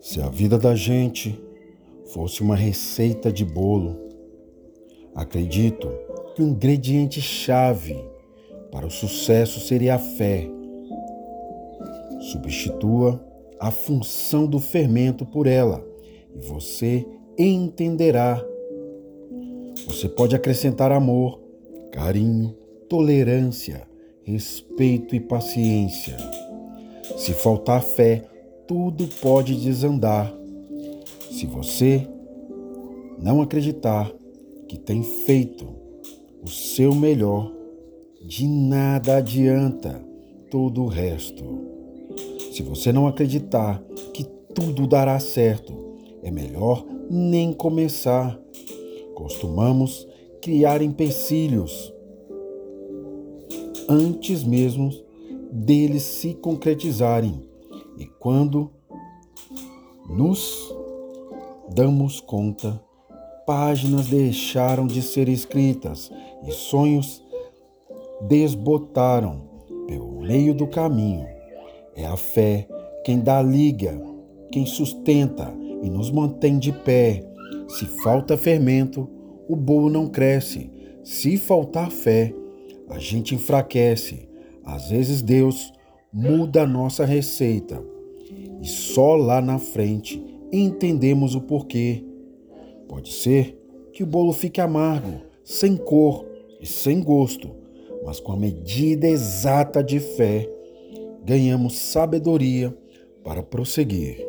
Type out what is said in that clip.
Se a vida da gente fosse uma receita de bolo, acredito que o ingrediente chave para o sucesso seria a fé. Substitua a função do fermento por ela e você entenderá. Você pode acrescentar amor, carinho, tolerância, respeito e paciência. Se faltar fé, tudo pode desandar. Se você não acreditar que tem feito o seu melhor, de nada adianta todo o resto. Se você não acreditar que tudo dará certo, é melhor nem começar. Costumamos criar empecilhos antes mesmo deles se concretizarem. E quando nos damos conta, páginas deixaram de ser escritas e sonhos desbotaram pelo meio do caminho. É a fé quem dá liga, quem sustenta e nos mantém de pé. Se falta fermento, o bolo não cresce. Se faltar fé, a gente enfraquece. Às vezes Deus muda a nossa receita e só lá na frente entendemos o porquê. Pode ser que o bolo fique amargo, sem cor e sem gosto, mas com a medida exata de fé, ganhamos sabedoria para prosseguir.